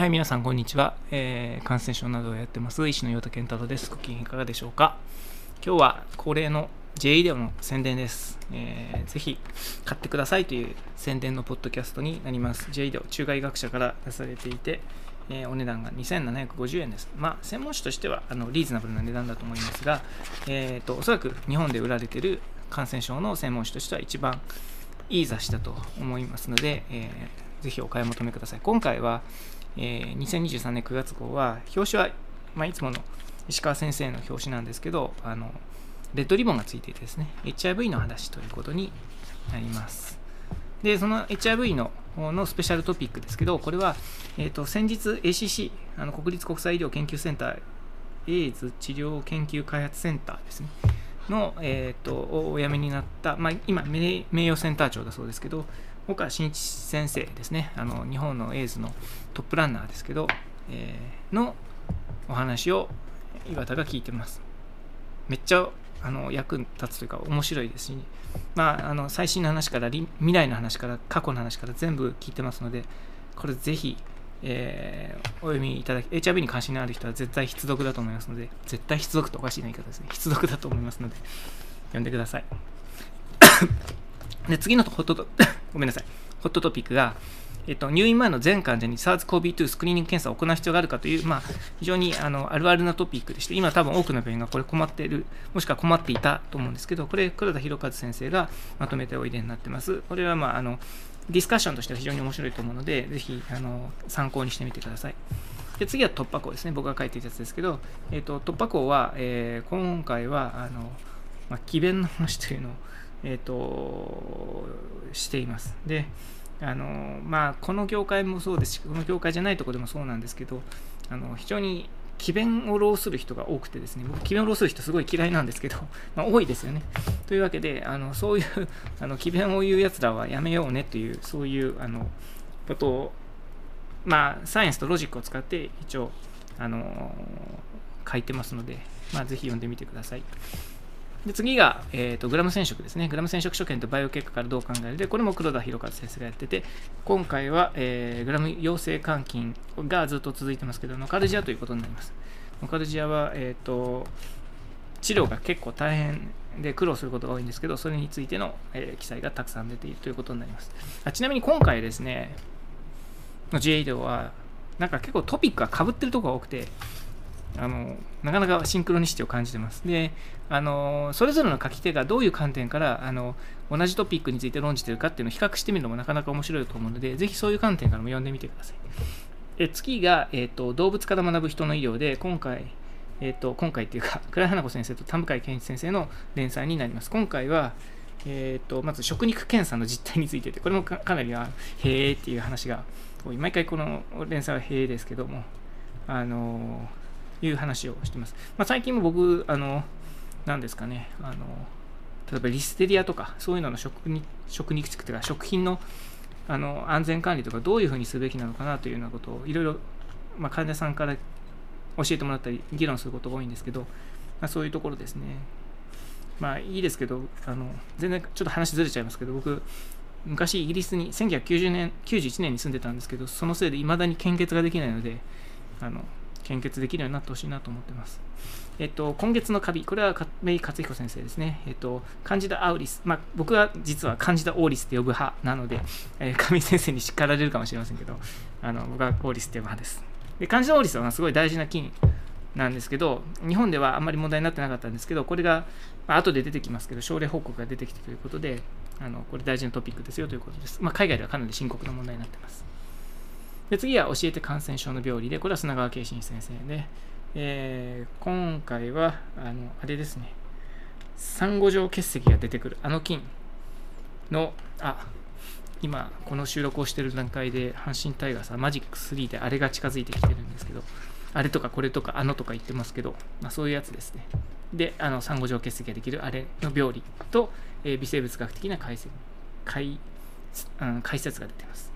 はい、皆さん、こんにちは、えー、感染症などをやってます、医師の岩田健太郎です。ご機嫌いかがでしょうか今日は恒例の J イデオの宣伝です、えー。ぜひ買ってくださいという宣伝のポッドキャストになります。J イデオ、中外学者から出されていて、えー、お値段が2750円です。まあ、専門誌としてはあのリーズナブルな値段だと思いますが、えーと、おそらく日本で売られている感染症の専門誌としては一番いい雑誌だと思いますので、えー、ぜひお買い求めください。今回は、えー、2023年9月号は、表紙は、まあ、いつもの石川先生の表紙なんですけど、あの、レッドリボンがついていてですね、HIV の話ということになります。で、その HIV ののスペシャルトピックですけど、これは、えーと、先日 ACC、あの国立国際医療研究センター、エイズ治療研究開発センターですね、の、えーと、お辞めになった、まあ、今、名誉センター長だそうですけど、岡真一先生ですね、あの日本のエイズのトップランナーですけど、えー、のお話を岩田が聞いてます。めっちゃあの役に立つというか面白いですし、まあ、あの最新の話から未来の話から過去の話から全部聞いてますので、これぜひ、えー、お読みいただき、HIV に関心のある人は絶対必読だと思いますので、絶対必読っておかしいな言い方ですね。必読だと思いますので、読んでください。で、次のホット ごめんなさい。ホットトピックが、えっと、入院前の全患者に SARS-CoV-2 スクリーニング検査を行う必要があるかという、まあ、非常にあのあるあるなトピックでして、今多分多くの病院がこれ困っている、もしくは困っていたと思うんですけど、これ、黒田博和先生がまとめておいでになってます。これは、まあ、あのディスカッションとしては非常に面白いと思うので、ぜひあの参考にしてみてください。で次は突破口ですね。僕が書いていたやつですけど、えっと、突破口は、えー、今回はあの、まあ、奇弁の話というのを、えっと、しています。で、あのまあ、この業界もそうですし、この業界じゃないところでもそうなんですけど、あの非常に詭弁を浪する人が多くてですね、僕、詭弁を浪する人すごい嫌いなんですけど、まあ、多いですよね。というわけで、あのそういうあの詭弁を言うやつらはやめようねという、そういうあのことを、まあ、サイエンスとロジックを使って一応、あの書いてますので、まあ、ぜひ読んでみてください。で次が、えーと、グラム染色ですね。グラム染色所見とバイオ結果からどう考えるで、これも黒田博和先生がやってて、今回は、えー、グラム陽性監禁がずっと続いてますけど、ノカルジアということになります。ノカルジアは、えーと、治療が結構大変で苦労することが多いんですけど、それについての、えー、記載がたくさん出ているということになります。あちなみに今回ですね、の GA では、なんか結構トピックがかぶってるところが多くて、あのなかなかシンクロニシティを感じてます。で、あのそれぞれの書き手がどういう観点からあの同じトピックについて論じてるかっていうのを比較してみるのもなかなか面白いと思うので、ぜひそういう観点からも読んでみてください。え次が、えーと、動物から学ぶ人の医療で、今回、えーと、今回っていうか、倉花子先生と田向健一先生の連載になります。今回は、えーと、まず食肉検査の実態についてて、これもかなりは、へーっていう話が多い。毎回この連載はへーですけども、あのーいう話をしてます。まあ、最近も僕、あの、何ですかね、あの、例えばリステリアとか、そういうのの食に食肉地区とか、食品のあの安全管理とか、どういうふうにすべきなのかなというようなことを、いろいろ、まあ、患者さんから教えてもらったり、議論することが多いんですけど、まあ、そういうところですね。まあいいですけど、あの全然ちょっと話ずれちゃいますけど、僕、昔イギリスに1990年、91年に住んでたんですけど、そのせいで未だに献血ができないので、あの献血できるようになってほしいなと思ってます。えっと、今月のカビ、これは亀井克彦先生ですね。えっと、カンジダ・アウリス。まあ、僕は実はカンジダ・オーリスって呼ぶ派なので、えー、亀井先生に叱られるかもしれませんけど、あの僕はオーリスって呼ぶ派です。で、カンジダ・オーリスはすごい大事な菌なんですけど、日本ではあんまり問題になってなかったんですけど、これが、まあ、後で出てきますけど、症例報告が出てきてということで、あのこれ大事なトピックですよということです。まあ、海外ではかなり深刻な問題になっています。で次は教えて感染症の病理で、これは砂川慶信先生で、えー、今回は、あの、あれですね、サンゴ状結石が出てくる、あの菌の、あ、今、この収録をしている段階で、阪神タイガースはマジック3であれが近づいてきてるんですけど、あれとかこれとかあのとか言ってますけど、まあ、そういうやつですね。で、あの、サンゴ状結石ができるあれの病理と、えー、微生物学的な解説解、うん、解説が出てます。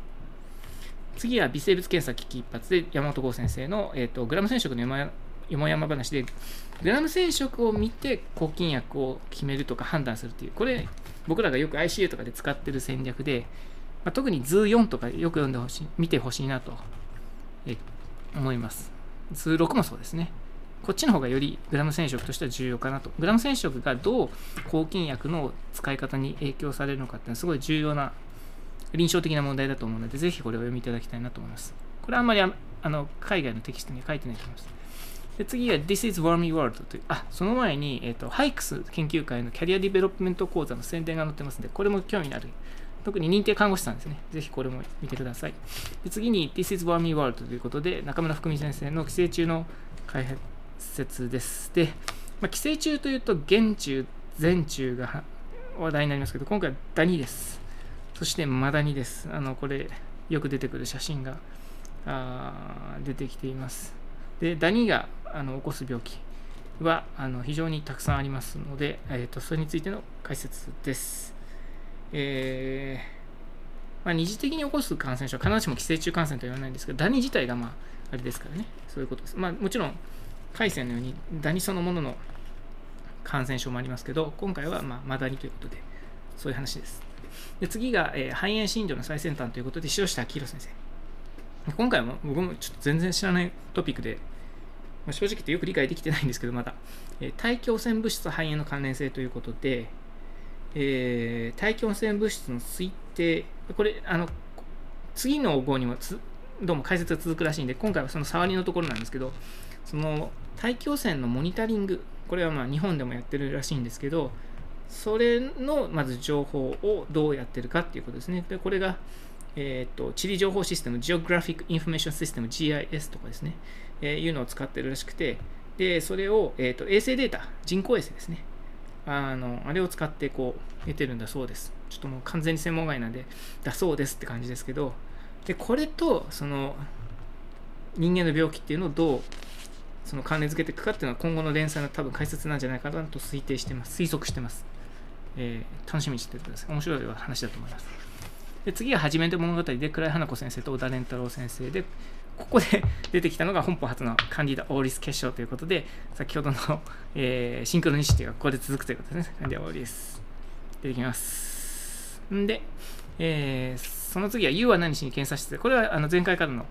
次は微生物検査危機一発で山本剛先生の、えーと、グラム染色のよもやま話でグラム染色を見て抗菌薬を決めるとか判断するっていうこれ僕らがよく ICU とかで使ってる戦略で、まあ、特に図4とかよく読んでほしい見てほしいなとえ思います。図6もそうですね。こっちの方がよりグラム染色としては重要かなと。グラム染色がどう抗菌薬の使い方に影響されるのかっていうのはすごい重要な臨床的な問題だと思うので、ぜひこれを読みいただきたいなと思います。これはあんまりあの海外のテキストには書いてないと思います。で次は This is Wormy World という、あ、その前に、えっ、ー、と、 HAICS 研究会のキャリアディベロップメント講座の宣伝が載ってますので、これも興味のある。特に認定看護師さんですね。ぜひこれも見てください。で次に This is Wormy World ということで、中村福美先生の寄生虫の開発です。で、まあ、寄生虫というと、原虫、全虫が話題になりますけど、今回はダニです。そしてマダニです。あの、これ、よく出てくる写真があ出てきています。で、ダニがあの起こす病気はあの非常にたくさんありますので、えーと、それについての解説です。えーまあ、二次的に起こす感染症は必ずしも寄生虫感染とは言わないんですけど、ダニ自体がまああれですからね、そういうことです。まあ、もちろん、海鮮のようにダニそのものの感染症もありますけど、今回はまあマダニということで、そういう話です。で次が、えー、肺炎診療の最先端ということで、塩下明宏先生。今回も僕もちょっと全然知らないトピックで、まあ、正直言ってよく理解できてないんですけど、まだ、えー、大気汚染物質肺炎の関連性ということで、えー、大気汚染物質の推定、これ、あの、次の号にもどうも解説が続くらしいんで、今回はその触りのところなんですけど、その大気汚染のモニタリング、これはまあ日本でもやってるらしいんですけど、それのまず情報をどうやってるかっていうことですね。で、これが、えーと、地理情報システム、Geographic Information System、GIS とかですね、えー、いうのを使ってるらしくて、で、それを、えーと、衛星データ、人工衛星ですね。あの、あれを使ってこう、得てるんだそうです。ちょっともう完全に専門外なんで、だそうですって感じですけど、で、これと、その、人間の病気っていうのをどう、その関連づけていくかっていうのは今後の連載の多分解説なんじゃないかなと推定してます。推測してます。えー、楽しみにしててください。面白い話だと思います。で次は初めて物語で倉井花子先生と小田蓮太郎先生でここで出てきたのが本邦初のカンディダ・オーリス決勝ということで先ほどの、えー、シンクロニシティがここで続くということですねカンディダ・オーリス出てきますんで、えー、その次は U は何しに検査室でこれはあの前回からの、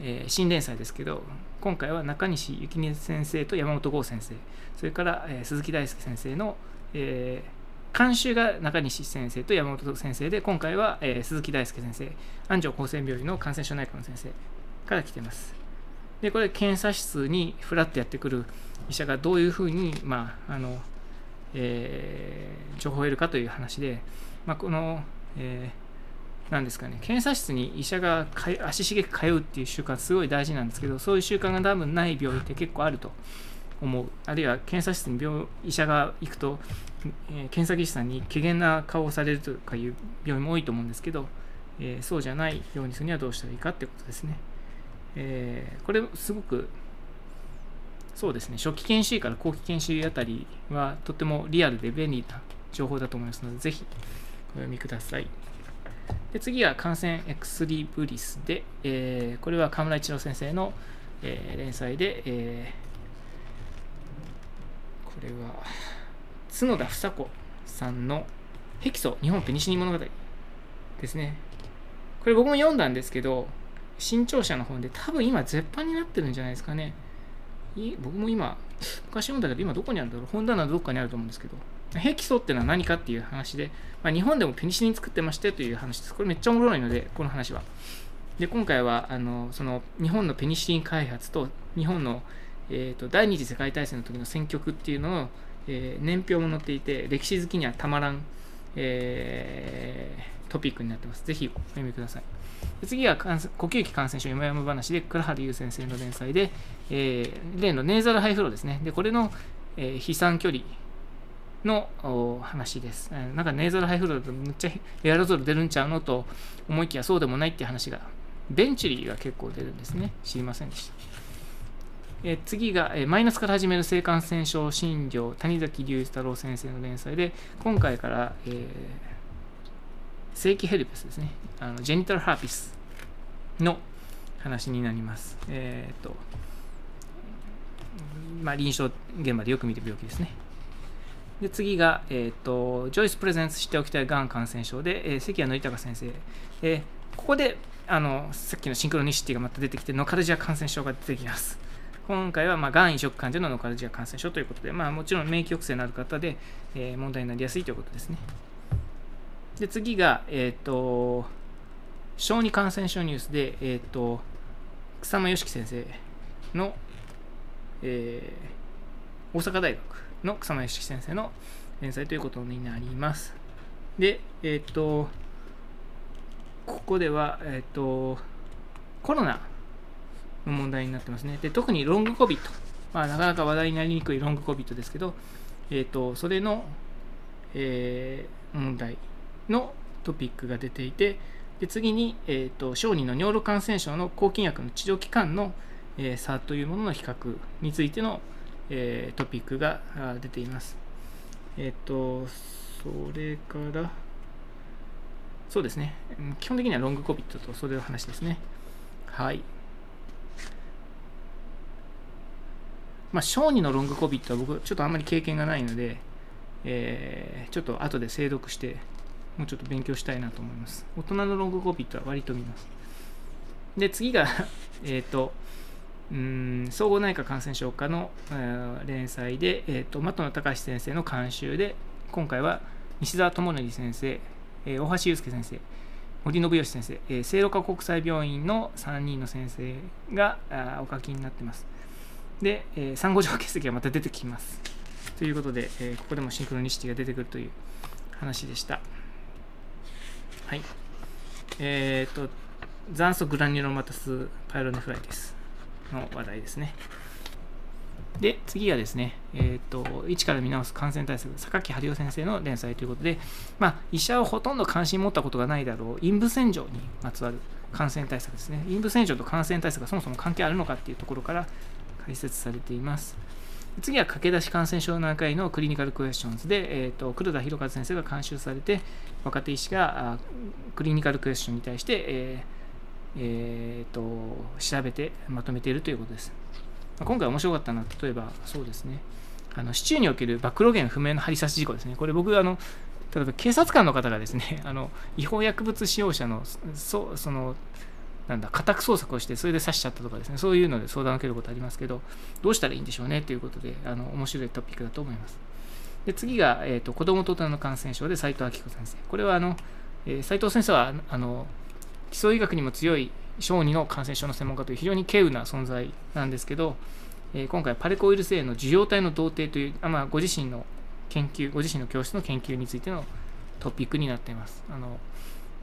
えー、新連載ですけど今回は中西幸美先生と山本剛先生それから、えー、鈴木大輔先生の、えー監修が中西先生と山本先生で、今回は、えー、鈴木大輔先生、安城厚生病院の感染症内科の先生から来てます。で、これ、検査室にフラッとやってくる医者がどういうふうに、まあ、あの、えー、情報を得るかという話で、まあ、この、えー、なんですかね、検査室に医者が足しげく通うっていう習慣すごい大事なんですけど、そういう習慣が多分ない病院って結構あると思う。あるいは検査室に病医者が行くと、えー、検査技師さんに怪げな顔をされるとかいう病院も多いと思うんですけど、えー、そうじゃないようにするにはどうしたらいいかってことですね。えー、これすごくそうですね、初期研修医から後期研修医あたりはとてもリアルで便利な情報だと思いますので、ぜひお読みください。で次は感染エクスリブリスで、えー、これは河村一郎先生の、えー、連載で、えー、れは、角田房子さんの「ヘキソ日本ペニシリン物語」ですね。これ僕も読んだんですけど、新潮社の本で多分今絶版になってるんじゃないですかね。僕も今、昔読んだけど今どこにあるんだろう本棚のどっかにあると思うんですけど、ヘキソってのは何かっていう話で、まあ、日本でもペニシリン作ってましてという話です。これめっちゃおもろいので、この話は。で、今回は、あの、その、日本のペニシリン開発と、日本の、えーと、第二次世界大戦の時の戦局っていうのを、えー、年表も載っていて、歴史好きにはたまらん、えー、トピックになってます。ぜひお読みください。次は呼吸器感染症山々話で倉原優先生の連載で、えー、例のネーザルハイフローですね。で、これの、えー、飛散距離の話です。なんかネーザルハイフローだとむっちゃエアロゾル出るんちゃうのと思いきやそうでもないっていう話が、ベンチュリーが結構出るんですね。知りませんでした。え次が、えマイナスから始める性感染症診療谷崎隆一太郎先生の連載で今回から、えー、正規ヘルペスですね。あのジェニタルハーピスの話になります。えっ、とまあ臨床現場でよく見る病気ですね。で次が、えーと、ジョイスプレゼンツしておきたいがん感染症で、えー、関谷憲隆先生、えー、ここであのさっきのシンクロニシティがまた出てきて、ノカルジア感染症が出てきます。今回は、まあ、がん移植患者のノカルジア感染症ということで、まあ、もちろん免疫抑制のある方で、えー、問題になりやすいということですね。で、次が、えっ、ー、と、小児感染症ニュースで、えっ、ー、と、草間良樹先生の、えー、大阪大学の草間良樹先生の連載ということになります。で、えっ、と、ここでは、えっ、と、コロナの問題になってますね。で、特にロング COVID、まあ、なかなか話題になりにくいロング COVID ですけど、えっ、と、それの、えー、問題のトピックが出ていて、で次に、えーと、小児の尿路感染症の抗菌薬の治療期間の、え、差というものの比較についての、え、トピックが出ています。えっ、と、それから、そうですね。基本的にはロング COVID とそれの話ですね。はい。まあ、小児のロング COVID は僕、ちょっとあんまり経験がないので、えー、ちょっと後で精読してもうちょっと勉強したいなと思います。大人のロングコピットは割と見ます。で、次が えっと、うん総合内科感染症科の、えー、連載で、えーと、的野隆先生の監修で、今回は西澤智則先生、えー、大橋祐介先生、森信義先生、えー、聖路加国際病院の3人の先生があお書きになってます。で、えー、産後上血石がまた出てきます。ということで、えー、ここでもシンクロニシティが出てくるという話でした。はい。えっ、ー、と、残素グラニュロマタスパイロネフライティスの話題ですね。で、次はですね、えっ、ー、と、一から見直す感染対策、榊春夫先生の連載ということで、まあ、医者はほとんど関心持ったことがないだろう、陰部洗浄にまつわる感染対策ですね。陰部洗浄と感染対策がそもそも関係あるのかっていうところから解説されています。次は駆け出し感染症内科医のクリニカルクエスチョンズで、えーと、黒田博和先生が監修されて、若手医師がクリニカルクエスチョンに対して、えーえーと、調べてまとめているということです。今回面白かったのは、例えばそうですね、あの市中における暴露源不明の針刺し事故ですね。これ僕、あの例えば警察官の方がですね、あの違法薬物使用者のそそのなんだ、家宅捜索をして、それで刺しちゃったとかですね、そういうので相談を受けることありますけど、どうしたらいいんでしょうねということで、あの面白いトピックだと思います。で次が、えーと、子供と大人の感染症で斉藤明子先生。これはあの、えー、斉藤先生はあの基礎医学にも強い小児の感染症の専門家という非常に稀有な存在なんですけど、えー、今回パレコウイルス A の受容体の同定というあ、まあ、ご自身の研究、ご自身の教室の研究についてのトピックになっています。あの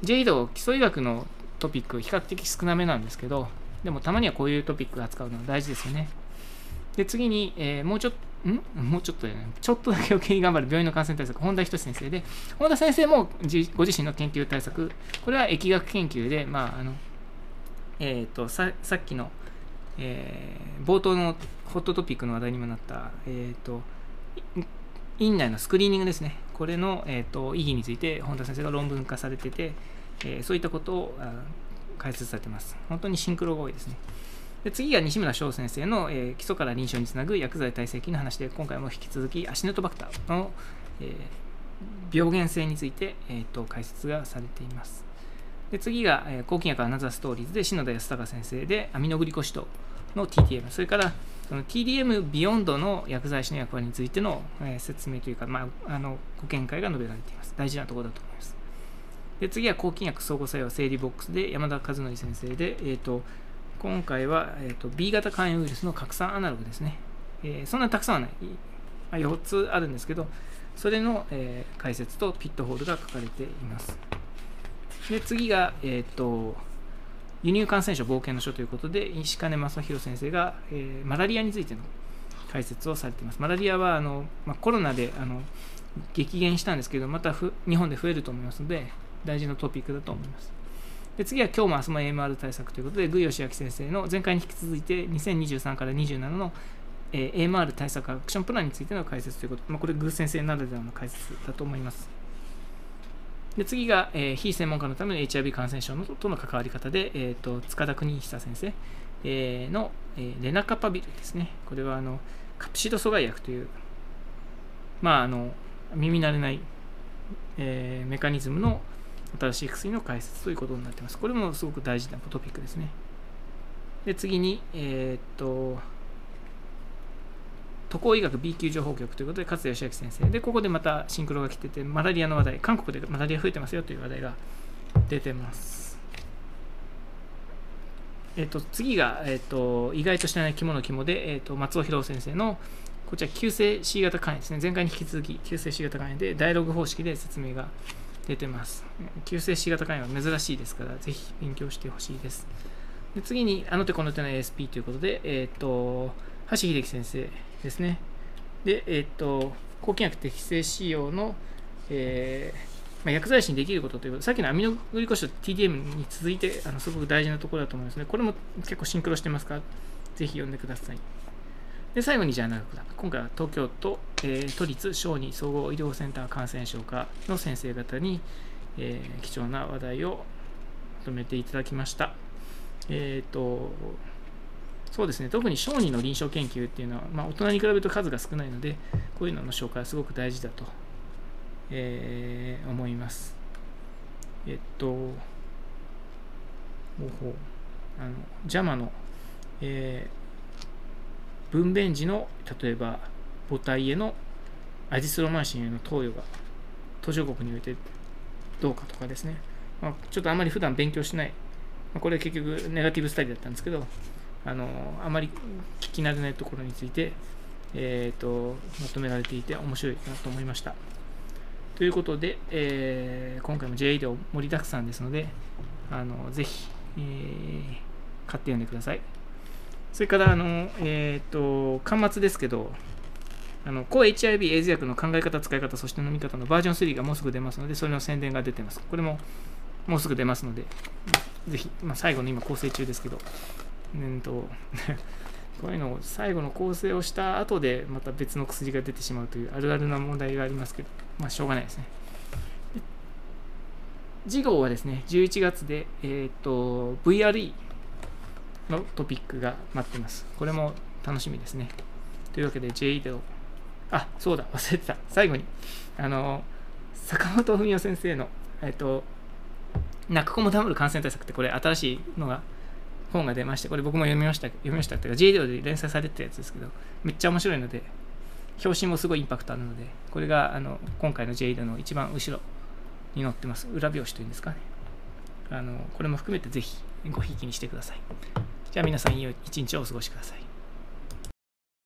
J ド基礎医学のトピック比較的少なめなんですけど、でもたまにはこういうトピック扱うのは大事ですよね。で、次に、えー、もうちょっと、ん？もうちょっとだよ、ね、ちょっとだけ余計に頑張る病院の感染対策、本田仁先生で、本田先生もご自身の研究対策、これは疫学研究で、まあ、あの、えっ、ー、とさ、さっきの、えー、冒頭のホットトピックの話題にもなった、えっ、ー、と、院内のスクリーニングですね。これの、えーと、意義について本田先生が論文化されてて、えー、そういったことを解説されています。本当にシンクロが多いですね。で次が西村翔先生の、えー、基礎から臨床につなぐ薬剤耐性菌の話で、今回も引き続きアシネトバクターの、えー、病原性について、えーと、解説がされています。で次が、えー、抗菌薬アナザーストーリーズで篠田康隆先生でアミノグリコシトの TTM、それからその TDM ビヨンドの薬剤師の役割についての、えー、説明というか、まあ、あのご見解が述べられています。大事なところだと思います。で次は抗菌薬相互作用整理ボックスで山田和則先生で、えーと、今回は、えーと、B 型肝炎ウイルスの拡散アナログですね。えー、そんなにたくさんはない、まあ、4つあるんですけど、それの、えー、解説とピットホールが書かれています。で次が、えーと、輸入感染症冒険の書ということで、石金正弘先生が、えー、マラリアについての解説をされています。マラリアはあの、まあ、コロナであの激減したんですけど、また日本で増えると思いますので、大事なトピックだと思います。で次は今日も明日も AMR 対策ということで、具吉明先生の前回に引き続いて2023から27の、えー、AMR 対策アクションプランについての解説ということ、まあ、これ、具先生ならではの解説だと思います。で次が、えー、非専門家のための HIV 感染症のとの関わり方で、えーと、塚田邦久先生、えー、の、えー、レナカパビルですね。これはあのカプシド阻害薬という、まあ、あの耳慣れない、えー、メカニズムの新しい薬の開設ということになっています。これもすごく大事なトピックですね。で、次に、えー、っと、渡航医学 B 級情報局ということで、勝田義明先生。で、ここでまたシンクロが来てて、マラリアの話題、韓国でマラリア増えてますよという話題が出てます。えっ、と、次が、えっ、と、意外と知らない肝の肝で、えっ、と、松尾博先生の、こちら、急性 C 型肝炎ですね。前回に引き続き、急性 C 型肝炎で、ダイログ方式で説明が出てます。急性 C 型肝炎は珍しいですから、ぜひ勉強してほしいです。で次に、あの手この手の ASP ということで、えっ、と、橋秀樹先生ですね。で、えっ、と、抗菌薬適正使用の、えーまあ、薬剤師にできることということでさっきのアミノグリコシド TDM に続いてあのすごく大事なところだと思いますね。これも結構シンクロしてますから、ぜひ読んでください。で、最後にじゃあ長くだ。今回は東京都、えー、都立小児総合医療センター感染症科の先生方に、えー、貴重な話題をまとめていただきました。えっ、ー、と、そうですね、特に小児の臨床研究っていうのは、まあ、大人に比べると数が少ないので、こういうのの紹介はすごく大事だと、えー、思います。えっと、ほうほう、あの、JAMA の、えー、分娩時の、例えば、母体へのアジスロマンシンへの投与が途上国においてどうかとかですね、まあ、ちょっとあまり普段勉強しない、まあ、これ結局ネガティブスタディだったんですけど、あのあまり聞き慣れないところについて、えーと、まとめられていて面白いなと思いました。ということで、えー、今回も JA で盛りだくさんですので、あのぜひ、えー、買って読んでください。それから、あのえーと、端末ですけど、あの抗 HIV エイズ薬の考え方、使い方、そして飲み方のバージョン3がもうすぐ出ますので、それの宣伝が出てます。これももうすぐ出ますので、ぜひ、まあ、最後の今構成中ですけど、うんと こういうのを最後の構成をした後でまた別の薬が出てしまうというあるあるな問題がありますけど、まあしょうがないですね。次号はですね、11月で、えっ、ー、と、VRE のトピックが待ってます。これも楽しみですね。というわけで J であ、そうだ、忘れてた。最後に、あの、坂本文夫先生の、えっ、と、泣く子も黙る感染対策ってこれ新しいのが本が出まして、これ僕も読みました、読みましたっていうか、j ドで連載されてたやつですけど、めっちゃ面白いので、表紙もすごいインパクトあるので、これがあの今回の j ドの一番後ろに載ってます。裏表紙というんですかね。あのこれも含めてぜひごひいきにしてください。じゃあ皆さんいい一日をお過ごしください。